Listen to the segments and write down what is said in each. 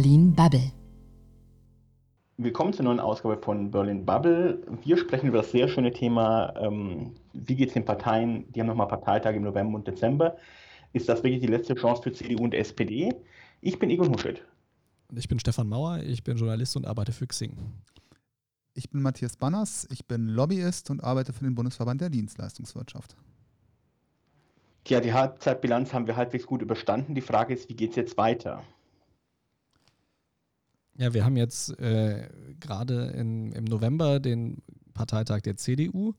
Berlin Bubble. Willkommen zur neuen Ausgabe von Berlin Bubble. Wir sprechen über das sehr schöne Thema, ähm, wie geht es den Parteien, die haben nochmal Parteitage im November und Dezember. Ist das wirklich die letzte Chance für CDU und SPD? Ich bin Egon Huschet. Ich bin Stefan Mauer, ich bin Journalist und arbeite für Xing. Ich bin Matthias Banners, ich bin Lobbyist und arbeite für den Bundesverband der Dienstleistungswirtschaft. Tja, die Halbzeitbilanz haben wir halbwegs gut überstanden. Die Frage ist, wie geht es jetzt weiter? Ja, wir haben jetzt äh, gerade im November den Parteitag der CDU,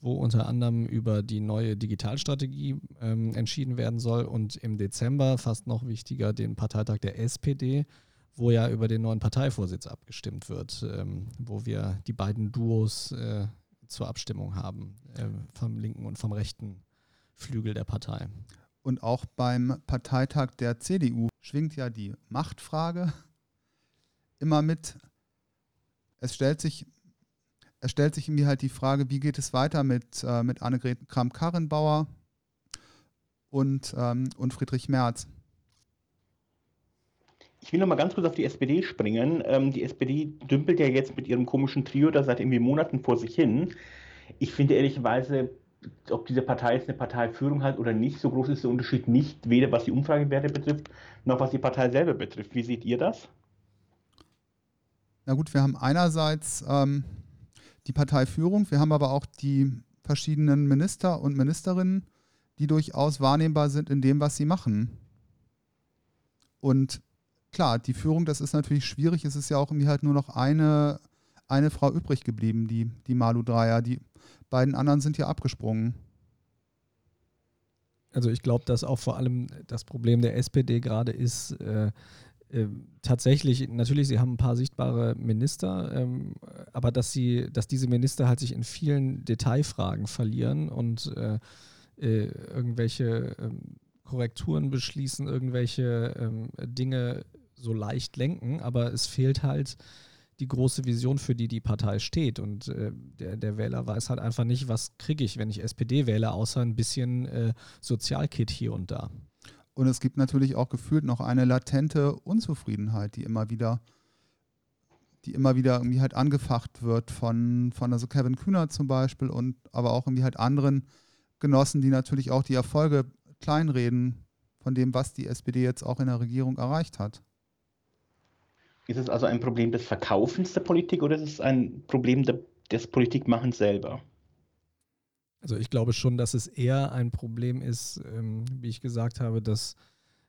wo unter anderem über die neue Digitalstrategie ähm, entschieden werden soll und im Dezember, fast noch wichtiger, den Parteitag der SPD, wo ja über den neuen Parteivorsitz abgestimmt wird, ähm, wo wir die beiden Duos äh, zur Abstimmung haben, äh, vom linken und vom rechten Flügel der Partei. Und auch beim Parteitag der CDU schwingt ja die Machtfrage immer mit. Es stellt sich, es stellt sich irgendwie halt die Frage, wie geht es weiter mit, äh, mit Annegret Kramp-Karrenbauer und, ähm, und Friedrich Merz. Ich will noch mal ganz kurz auf die SPD springen. Ähm, die SPD dümpelt ja jetzt mit ihrem komischen Trio da seit irgendwie Monaten vor sich hin. Ich finde ehrlicherweise, ob diese Partei jetzt eine Parteiführung hat oder nicht, so groß ist der Unterschied nicht, weder was die Umfragewerte betrifft, noch was die Partei selber betrifft. Wie seht ihr das? Na gut, wir haben einerseits ähm, die Parteiführung, wir haben aber auch die verschiedenen Minister und Ministerinnen, die durchaus wahrnehmbar sind in dem, was sie machen. Und klar, die Führung, das ist natürlich schwierig. Es ist ja auch irgendwie halt nur noch eine, eine Frau übrig geblieben, die, die Malu Dreier. Die beiden anderen sind ja abgesprungen. Also ich glaube, dass auch vor allem das Problem der SPD gerade ist, äh, tatsächlich, natürlich, sie haben ein paar sichtbare Minister, ähm, aber dass sie, dass diese Minister halt sich in vielen Detailfragen verlieren und äh, äh irgendwelche ähm, Korrekturen beschließen, irgendwelche ähm, Dinge so leicht lenken, aber es fehlt halt die große Vision, für die die Partei steht. Und äh, der, der Wähler weiß halt einfach nicht, was kriege ich, wenn ich SPD wähle, außer ein bisschen äh, Sozialkit hier und da. Und es gibt natürlich auch gefühlt noch eine latente Unzufriedenheit, die immer wieder, die immer wieder irgendwie halt angefacht wird von, von also Kevin Kühner zum Beispiel und aber auch irgendwie halt anderen Genossen, die natürlich auch die Erfolge kleinreden von dem, was die SPD jetzt auch in der Regierung erreicht hat. Ist es also ein Problem des Verkaufens der Politik oder ist es ein Problem des Politikmachens selber? Also ich glaube schon, dass es eher ein Problem ist, ähm, wie ich gesagt habe, dass,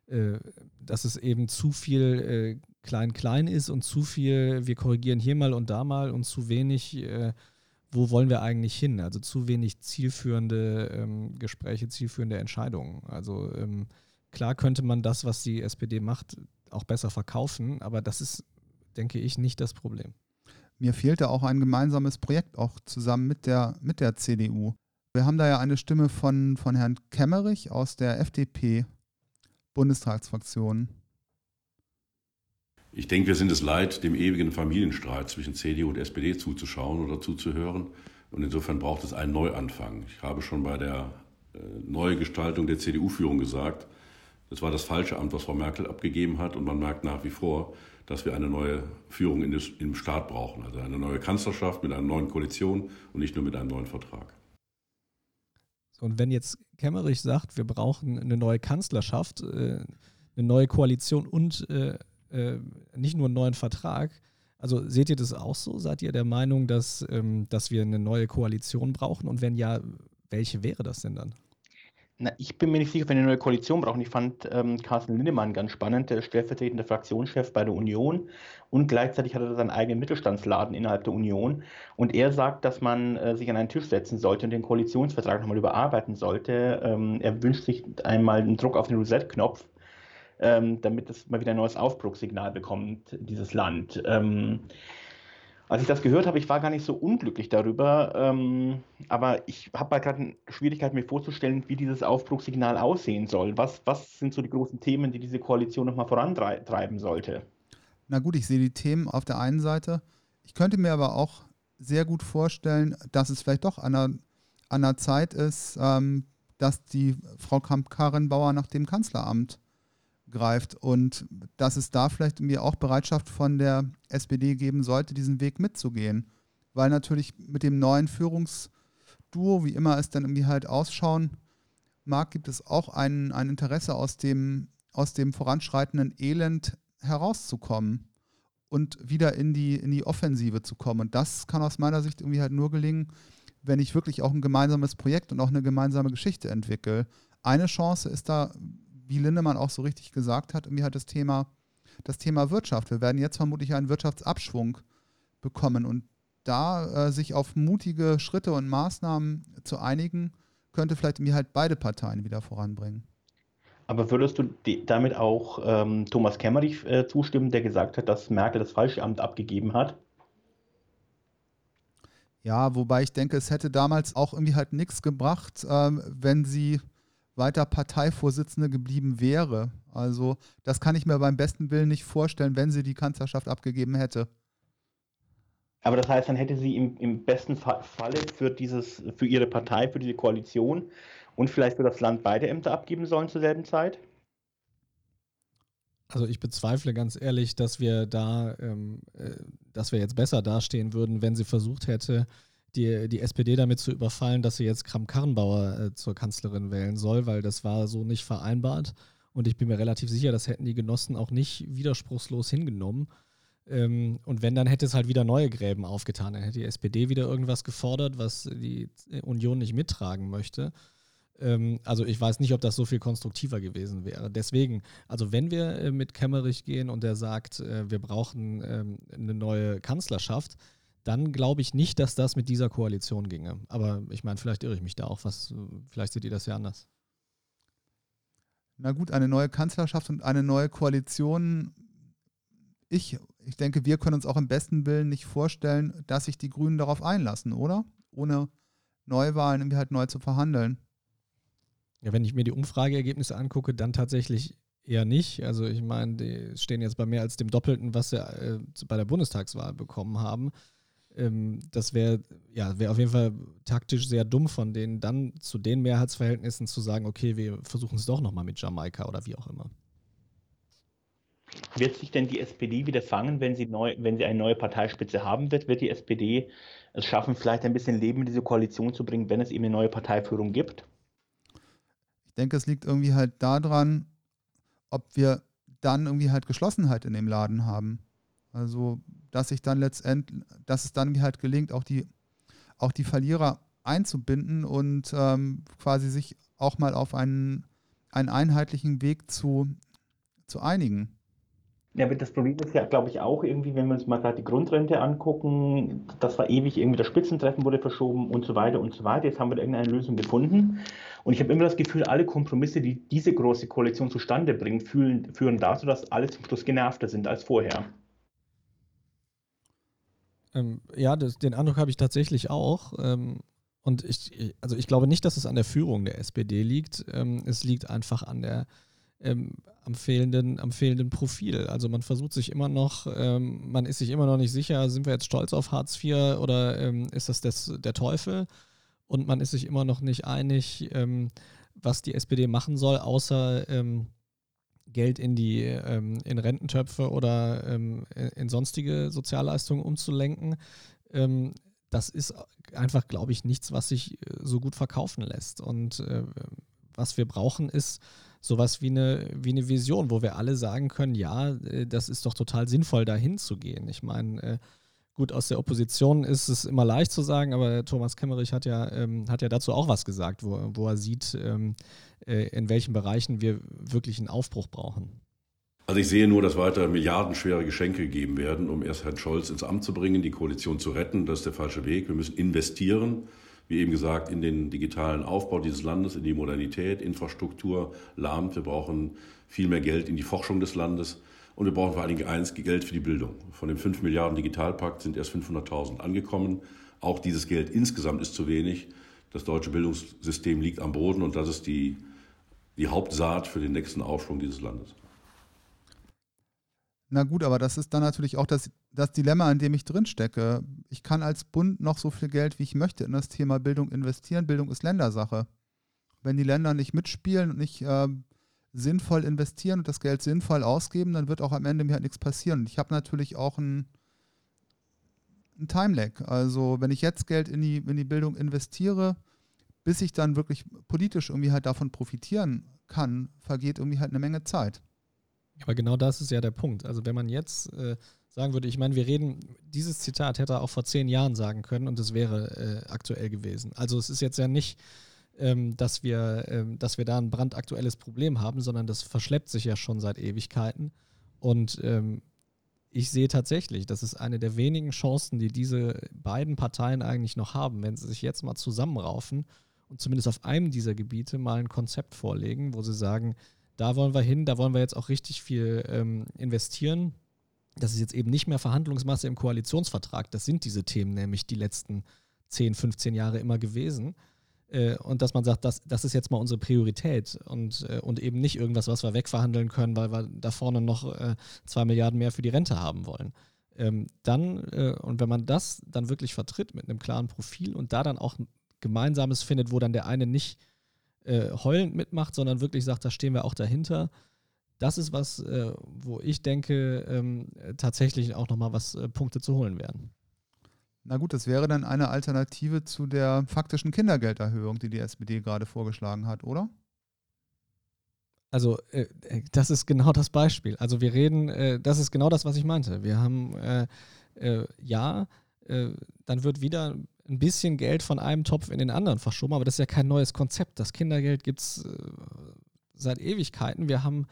äh, dass es eben zu viel klein-klein äh, ist und zu viel, wir korrigieren hier mal und da mal und zu wenig, äh, wo wollen wir eigentlich hin? Also zu wenig zielführende ähm, Gespräche, zielführende Entscheidungen. Also ähm, klar könnte man das, was die SPD macht, auch besser verkaufen, aber das ist denke ich, nicht das Problem. Mir fehlte auch ein gemeinsames Projekt, auch zusammen mit der, mit der CDU. Wir haben da ja eine Stimme von, von Herrn Kemmerich aus der FDP-Bundestagsfraktion. Ich denke, wir sind es leid, dem ewigen Familienstreit zwischen CDU und SPD zuzuschauen oder zuzuhören. Und insofern braucht es einen Neuanfang. Ich habe schon bei der äh, Neugestaltung der CDU-Führung gesagt, das war das falsche Amt, was Frau Merkel abgegeben hat. Und man merkt nach wie vor, dass wir eine neue Führung des, im Staat brauchen. Also eine neue Kanzlerschaft mit einer neuen Koalition und nicht nur mit einem neuen Vertrag. Und wenn jetzt Kemmerich sagt, wir brauchen eine neue Kanzlerschaft, äh, eine neue Koalition und äh, äh, nicht nur einen neuen Vertrag, also seht ihr das auch so? Seid ihr der Meinung, dass, ähm, dass wir eine neue Koalition brauchen? Und wenn ja, welche wäre das denn dann? Na, ich bin mir nicht sicher, ob wir eine neue Koalition brauchen. Ich fand ähm, Carsten Lindemann ganz spannend, der stellvertretende Fraktionschef bei der Union und gleichzeitig hat er seinen eigenen Mittelstandsladen innerhalb der Union. Und er sagt, dass man äh, sich an einen Tisch setzen sollte und den Koalitionsvertrag nochmal überarbeiten sollte. Ähm, er wünscht sich einmal einen Druck auf den Reset-Knopf, ähm, damit es mal wieder ein neues Aufbruchssignal bekommt, dieses Land. Ähm, als ich das gehört habe, ich war gar nicht so unglücklich darüber, ähm, aber ich habe halt gerade Schwierigkeiten, mir vorzustellen, wie dieses Aufbruchssignal aussehen soll. Was, was sind so die großen Themen, die diese Koalition nochmal vorantreiben sollte? Na gut, ich sehe die Themen auf der einen Seite. Ich könnte mir aber auch sehr gut vorstellen, dass es vielleicht doch an der, an der Zeit ist, ähm, dass die Frau Kramp-Karrenbauer nach dem Kanzleramt greift und dass es da vielleicht irgendwie auch Bereitschaft von der SPD geben sollte, diesen Weg mitzugehen. Weil natürlich mit dem neuen Führungsduo, wie immer es dann irgendwie halt ausschauen mag, gibt es auch ein, ein Interesse aus dem, aus dem voranschreitenden Elend herauszukommen und wieder in die, in die Offensive zu kommen. Und das kann aus meiner Sicht irgendwie halt nur gelingen, wenn ich wirklich auch ein gemeinsames Projekt und auch eine gemeinsame Geschichte entwickle. Eine Chance ist da, wie Lindemann auch so richtig gesagt hat, irgendwie halt das Thema, das Thema Wirtschaft. Wir werden jetzt vermutlich einen Wirtschaftsabschwung bekommen und da äh, sich auf mutige Schritte und Maßnahmen zu einigen, könnte vielleicht irgendwie halt beide Parteien wieder voranbringen. Aber würdest du damit auch ähm, Thomas Kemmerich äh, zustimmen, der gesagt hat, dass Merkel das falsche Amt abgegeben hat? Ja, wobei ich denke, es hätte damals auch irgendwie halt nichts gebracht, ähm, wenn sie weiter Parteivorsitzende geblieben wäre. Also das kann ich mir beim besten Willen nicht vorstellen, wenn sie die Kanzlerschaft abgegeben hätte. Aber das heißt, dann hätte sie im, im besten Falle für, dieses, für ihre Partei, für diese Koalition und vielleicht für das Land beide Ämter abgeben sollen zur selben Zeit? Also ich bezweifle ganz ehrlich, dass wir da, ähm, äh, dass wir jetzt besser dastehen würden, wenn sie versucht hätte, die, die SPD damit zu überfallen, dass sie jetzt Kram-Karrenbauer äh, zur Kanzlerin wählen soll, weil das war so nicht vereinbart. Und ich bin mir relativ sicher, das hätten die Genossen auch nicht widerspruchslos hingenommen. Ähm, und wenn, dann hätte es halt wieder neue Gräben aufgetan. Dann hätte die SPD wieder irgendwas gefordert, was die Union nicht mittragen möchte. Ähm, also ich weiß nicht, ob das so viel konstruktiver gewesen wäre. Deswegen, also wenn wir äh, mit Kemmerich gehen und er sagt, äh, wir brauchen ähm, eine neue Kanzlerschaft, dann glaube ich nicht, dass das mit dieser Koalition ginge. Aber ich meine, vielleicht irre ich mich da auch. Was, vielleicht seht ihr das ja anders. Na gut, eine neue Kanzlerschaft und eine neue Koalition ich, ich denke, wir können uns auch im besten Willen nicht vorstellen, dass sich die Grünen darauf einlassen, oder? Ohne Neuwahlen irgendwie halt neu zu verhandeln. Ja, wenn ich mir die Umfrageergebnisse angucke, dann tatsächlich eher nicht. Also ich meine, die stehen jetzt bei mehr als dem Doppelten, was sie äh, bei der Bundestagswahl bekommen haben. Ähm, das wäre ja, wär auf jeden Fall taktisch sehr dumm von denen, dann zu den Mehrheitsverhältnissen zu sagen, okay, wir versuchen es doch nochmal mit Jamaika oder wie auch immer. Wird sich denn die SPD wieder fangen, wenn sie, neu, wenn sie eine neue Parteispitze haben wird? Wird die SPD es schaffen, vielleicht ein bisschen Leben in diese Koalition zu bringen, wenn es eben eine neue Parteiführung gibt? Ich denke, es liegt irgendwie halt daran, ob wir dann irgendwie halt Geschlossenheit in dem Laden haben. Also, dass sich dann letztendlich, dass es dann halt gelingt, auch die, auch die Verlierer einzubinden und ähm, quasi sich auch mal auf einen, einen einheitlichen Weg zu, zu einigen. Ja, aber das Problem ist ja, glaube ich, auch irgendwie, wenn wir uns mal gerade die Grundrente angucken, das war ewig irgendwie, das Spitzentreffen wurde verschoben und so weiter und so weiter. Jetzt haben wir irgendeine Lösung gefunden. Und ich habe immer das Gefühl, alle Kompromisse, die diese große Koalition zustande bringen, fühlen, führen dazu, dass alle zum Schluss genervter sind als vorher. Ähm, ja, das, den Eindruck habe ich tatsächlich auch. Ähm, und ich, also ich glaube nicht, dass es an der Führung der SPD liegt. Ähm, es liegt einfach an der ähm, am, fehlenden, am fehlenden Profil. Also man versucht sich immer noch, ähm, man ist sich immer noch nicht sicher, sind wir jetzt stolz auf Hartz IV oder ähm, ist das des, der Teufel? Und man ist sich immer noch nicht einig, was die SPD machen soll, außer Geld in die ähm, in Rententöpfe oder in sonstige Sozialleistungen umzulenken. das ist einfach, glaube ich, nichts, was sich äh, so gut verkaufen lässt. Und äh, was wir brauchen, ist sowas wie eine, wie eine Vision, wo wir alle sagen können, ja, äh, das ist doch total sinnvoll, da hinzugehen. Ich meine, äh, gut, aus der Opposition ist es immer leicht zu sagen, aber Thomas Kemmerich hat ja, ähm, hat ja dazu auch was gesagt, wo, wo er sieht, ähm, äh, in welchen Bereichen wir wirklich einen Aufbruch brauchen. Also ich sehe nur, dass weiter milliardenschwere Geschenke gegeben werden, um erst Herrn Scholz ins Amt zu bringen, die Koalition zu retten. Das ist der falsche Weg. Wir müssen investieren wie eben gesagt, in den digitalen Aufbau dieses Landes, in die Modernität, Infrastruktur lahmt. Wir brauchen viel mehr Geld in die Forschung des Landes. Und wir brauchen vor allen Dingen eins, Geld für die Bildung. Von dem 5 Milliarden Digitalpakt sind erst 500.000 angekommen. Auch dieses Geld insgesamt ist zu wenig. Das deutsche Bildungssystem liegt am Boden und das ist die, die Hauptsaat für den nächsten Aufschwung dieses Landes. Na gut, aber das ist dann natürlich auch das, das Dilemma, in dem ich drinstecke. Ich kann als Bund noch so viel Geld, wie ich möchte, in das Thema Bildung investieren. Bildung ist Ländersache. Wenn die Länder nicht mitspielen und nicht äh, sinnvoll investieren und das Geld sinnvoll ausgeben, dann wird auch am Ende mir halt nichts passieren. Und ich habe natürlich auch einen, einen Time-Lag. Also wenn ich jetzt Geld in die, in die Bildung investiere, bis ich dann wirklich politisch irgendwie halt davon profitieren kann, vergeht irgendwie halt eine Menge Zeit. Aber genau das ist ja der Punkt. Also wenn man jetzt äh, sagen würde, ich meine, wir reden, dieses Zitat hätte er auch vor zehn Jahren sagen können und es wäre äh, aktuell gewesen. Also es ist jetzt ja nicht, ähm, dass, wir, ähm, dass wir da ein brandaktuelles Problem haben, sondern das verschleppt sich ja schon seit Ewigkeiten. Und ähm, ich sehe tatsächlich, das ist eine der wenigen Chancen, die diese beiden Parteien eigentlich noch haben, wenn sie sich jetzt mal zusammenraufen und zumindest auf einem dieser Gebiete mal ein Konzept vorlegen, wo sie sagen, da wollen wir hin, da wollen wir jetzt auch richtig viel ähm, investieren. Das ist jetzt eben nicht mehr Verhandlungsmasse im Koalitionsvertrag. Das sind diese Themen nämlich die letzten 10, 15 Jahre immer gewesen. Äh, und dass man sagt, das, das ist jetzt mal unsere Priorität und, äh, und eben nicht irgendwas, was wir wegverhandeln können, weil wir da vorne noch äh, zwei Milliarden mehr für die Rente haben wollen. Ähm, dann, äh, und wenn man das dann wirklich vertritt mit einem klaren Profil und da dann auch Gemeinsames findet, wo dann der eine nicht äh, heulend mitmacht, sondern wirklich sagt, da stehen wir auch dahinter. Das ist was, äh, wo ich denke, ähm, tatsächlich auch nochmal was Punkte zu holen werden. Na gut, das wäre dann eine Alternative zu der faktischen Kindergelderhöhung, die die SPD gerade vorgeschlagen hat, oder? Also, äh, äh, das ist genau das Beispiel. Also, wir reden, äh, das ist genau das, was ich meinte. Wir haben, äh, äh, ja, dann wird wieder ein bisschen Geld von einem Topf in den anderen verschoben, aber das ist ja kein neues Konzept. Das Kindergeld gibt es äh, seit Ewigkeiten. Wir haben,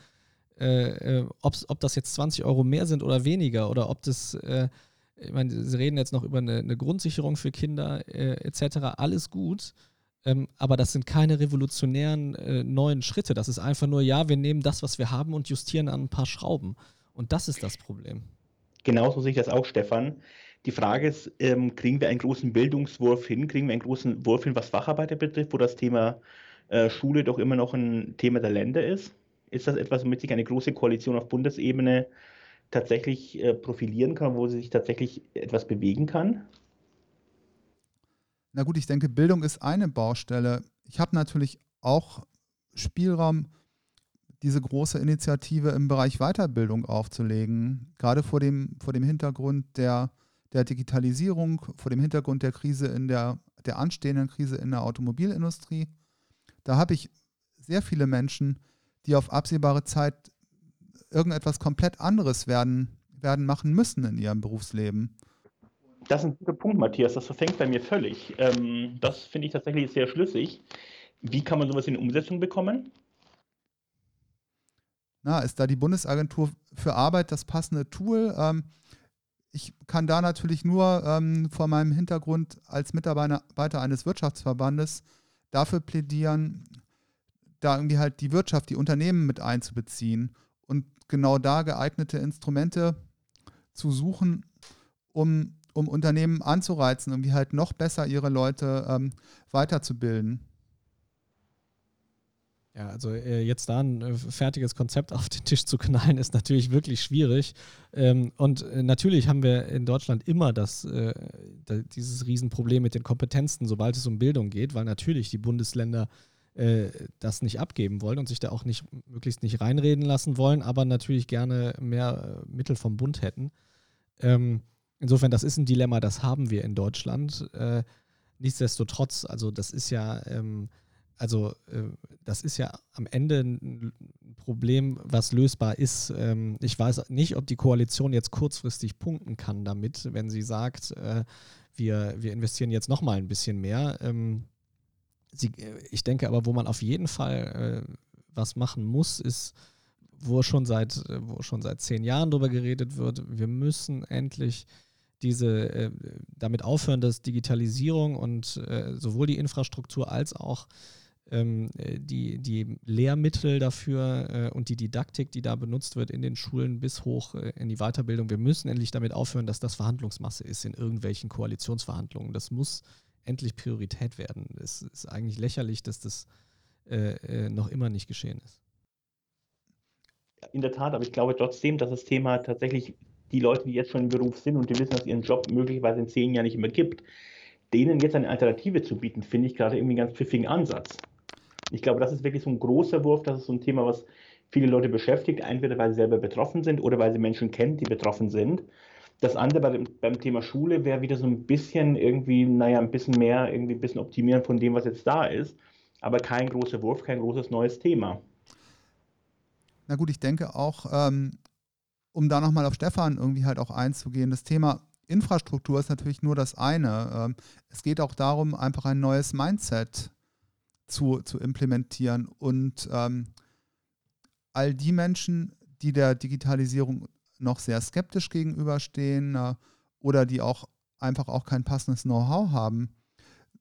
äh, äh ob das jetzt 20 Euro mehr sind oder weniger oder ob das, äh, ich meine, Sie reden jetzt noch über eine, eine Grundsicherung für Kinder äh, etc., alles gut. Ähm, aber das sind keine revolutionären äh, neuen Schritte. Das ist einfach nur, ja, wir nehmen das, was wir haben und justieren an ein paar Schrauben. Und das ist das Problem. Genauso sehe ich das auch, Stefan. Die Frage ist, ähm, kriegen wir einen großen Bildungswurf hin, kriegen wir einen großen Wurf hin, was Facharbeiter betrifft, wo das Thema äh, Schule doch immer noch ein Thema der Länder ist? Ist das etwas, womit sich eine große Koalition auf Bundesebene tatsächlich äh, profilieren kann, wo sie sich tatsächlich etwas bewegen kann? Na gut, ich denke, Bildung ist eine Baustelle. Ich habe natürlich auch Spielraum, diese große Initiative im Bereich Weiterbildung aufzulegen, gerade vor dem, vor dem Hintergrund der der Digitalisierung, vor dem Hintergrund der Krise in der, der anstehenden Krise in der Automobilindustrie. Da habe ich sehr viele Menschen, die auf absehbare Zeit irgendetwas komplett anderes werden, werden machen müssen in ihrem Berufsleben. Das ist ein guter Punkt, Matthias. Das verfängt bei mir völlig. Ähm, das finde ich tatsächlich sehr schlüssig. Wie kann man sowas in Umsetzung bekommen? Na, ist da die Bundesagentur für Arbeit das passende Tool? Ähm, ich kann da natürlich nur ähm, vor meinem Hintergrund als Mitarbeiter eines Wirtschaftsverbandes dafür plädieren, da irgendwie halt die Wirtschaft, die Unternehmen mit einzubeziehen und genau da geeignete Instrumente zu suchen, um, um Unternehmen anzureizen, irgendwie halt noch besser ihre Leute ähm, weiterzubilden. Ja, also äh, jetzt da ein äh, fertiges Konzept auf den Tisch zu knallen, ist natürlich wirklich schwierig. Ähm, und äh, natürlich haben wir in Deutschland immer das, äh, da, dieses Riesenproblem mit den Kompetenzen, sobald es um Bildung geht, weil natürlich die Bundesländer äh, das nicht abgeben wollen und sich da auch nicht möglichst nicht reinreden lassen wollen, aber natürlich gerne mehr äh, Mittel vom Bund hätten. Ähm, insofern, das ist ein Dilemma, das haben wir in Deutschland. nichtsdestotrotz, also das ist ja ähm, also äh, das ist ja am Ende ein Problem, was lösbar ist. Ähm, ich weiß nicht, ob die Koalition jetzt kurzfristig punkten kann damit, wenn sie sagt, äh, wir, wir investieren jetzt nochmal ein bisschen mehr. Ähm, sie, ich denke aber, wo man auf jeden Fall äh, was machen muss, ist, wo schon seit, wo schon seit zehn Jahren darüber geredet wird, wir müssen endlich diese äh, damit aufhören, dass Digitalisierung und äh, sowohl die Infrastruktur als auch ähm, äh, die, die Lehrmittel dafür äh, und die Didaktik, die da benutzt wird in den Schulen bis hoch äh, in die Weiterbildung. Wir müssen endlich damit aufhören, dass das Verhandlungsmasse ist in irgendwelchen Koalitionsverhandlungen. Das muss endlich Priorität werden. Es ist eigentlich lächerlich, dass das äh, äh, noch immer nicht geschehen ist. In der Tat, aber ich glaube trotzdem, dass das Thema tatsächlich die Leute, die jetzt schon im Beruf sind und die wissen, dass ihren Job möglicherweise in zehn Jahren nicht mehr gibt, denen jetzt eine Alternative zu bieten, finde ich gerade irgendwie einen ganz pfiffigen Ansatz. Ich glaube, das ist wirklich so ein großer Wurf, das ist so ein Thema, was viele Leute beschäftigt, entweder weil sie selber betroffen sind oder weil sie Menschen kennen, die betroffen sind. Das andere bei dem, beim Thema Schule wäre wieder so ein bisschen irgendwie, naja, ein bisschen mehr, irgendwie ein bisschen optimieren von dem, was jetzt da ist, aber kein großer Wurf, kein großes neues Thema. Na gut, ich denke auch, ähm, um da nochmal auf Stefan irgendwie halt auch einzugehen, das Thema Infrastruktur ist natürlich nur das eine. Ähm, es geht auch darum, einfach ein neues Mindset zu, zu implementieren und ähm, all die Menschen, die der Digitalisierung noch sehr skeptisch gegenüberstehen äh, oder die auch einfach auch kein passendes Know-how haben,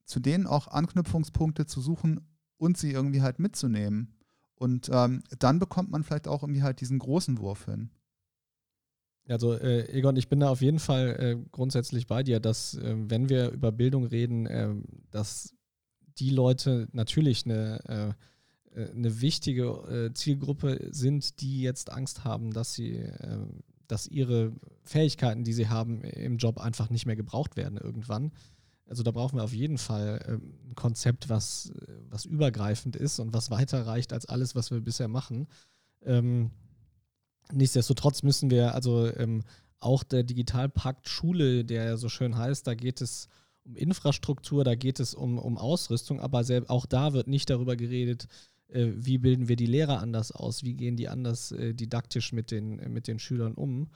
zu denen auch Anknüpfungspunkte zu suchen und sie irgendwie halt mitzunehmen. Und ähm, dann bekommt man vielleicht auch irgendwie halt diesen großen Wurf hin. Also äh, Egon, ich bin da auf jeden Fall äh, grundsätzlich bei dir, dass äh, wenn wir über Bildung reden, ähm, dass die Leute natürlich eine, äh, eine wichtige äh, Zielgruppe sind, die jetzt Angst haben, dass sie, dass ihre Fähigkeiten, die sie haben im Job einfach nicht mehr gebraucht werden irgendwann. Also da brauchen wir auf jeden Fall ein Konzept, was, was übergreifend ist und was weiter reicht als alles, was wir bisher machen. Ähm, Nichtsdestotrotz müssen wir, also ähm, auch der Digitalpakt Schule, der ja so schön heißt, da geht es um Infrastruktur, da geht es um, um Ausrüstung, aber auch da wird nicht darüber geredet, äh, wie bilden wir die Lehrer anders aus, wie gehen die anders äh, didaktisch mit den, mit den Schülern um.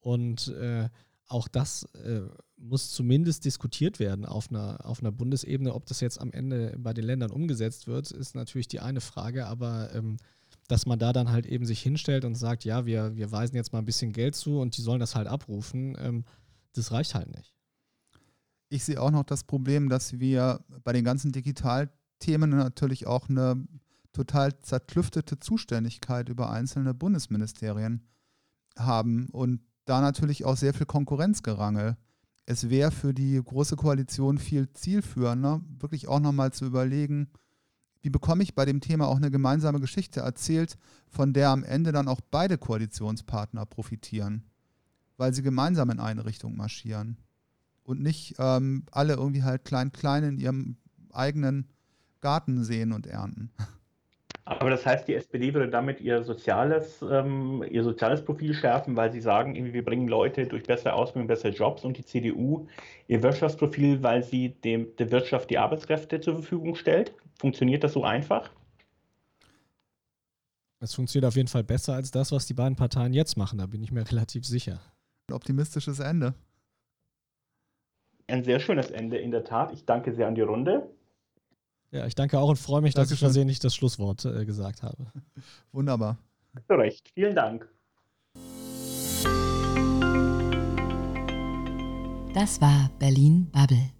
Und äh, auch das äh, muss zumindest diskutiert werden auf einer, auf einer Bundesebene. Ob das jetzt am Ende bei den Ländern umgesetzt wird, ist natürlich die eine Frage, aber ähm, dass man da dann halt eben sich hinstellt und sagt, ja, wir, wir weisen jetzt mal ein bisschen Geld zu und die sollen das halt abrufen, ähm, das reicht halt nicht. Ich sehe auch noch das Problem, dass wir bei den ganzen Digitalthemen natürlich auch eine total zerklüftete Zuständigkeit über einzelne Bundesministerien haben und da natürlich auch sehr viel Konkurrenzgerangel. Es wäre für die Große Koalition viel zielführender, wirklich auch nochmal zu überlegen, wie bekomme ich bei dem Thema auch eine gemeinsame Geschichte erzählt, von der am Ende dann auch beide Koalitionspartner profitieren, weil sie gemeinsam in eine Richtung marschieren und nicht ähm, alle irgendwie halt klein-klein in ihrem eigenen Garten sehen und ernten. Aber das heißt, die SPD würde damit ihr soziales, ähm, ihr soziales Profil schärfen, weil sie sagen, irgendwie, wir bringen Leute durch bessere Ausbildung, bessere Jobs und die CDU ihr Wirtschaftsprofil, weil sie dem, der Wirtschaft die Arbeitskräfte zur Verfügung stellt. Funktioniert das so einfach? Es funktioniert auf jeden Fall besser als das, was die beiden Parteien jetzt machen, da bin ich mir relativ sicher. Ein optimistisches Ende. Ein sehr schönes Ende, in der Tat. Ich danke sehr an die Runde. Ja, ich danke auch und freue mich, Dankeschön. dass ich versehentlich das Schlusswort äh, gesagt habe. Wunderbar. Zu Recht. Vielen Dank. Das war Berlin Bubble.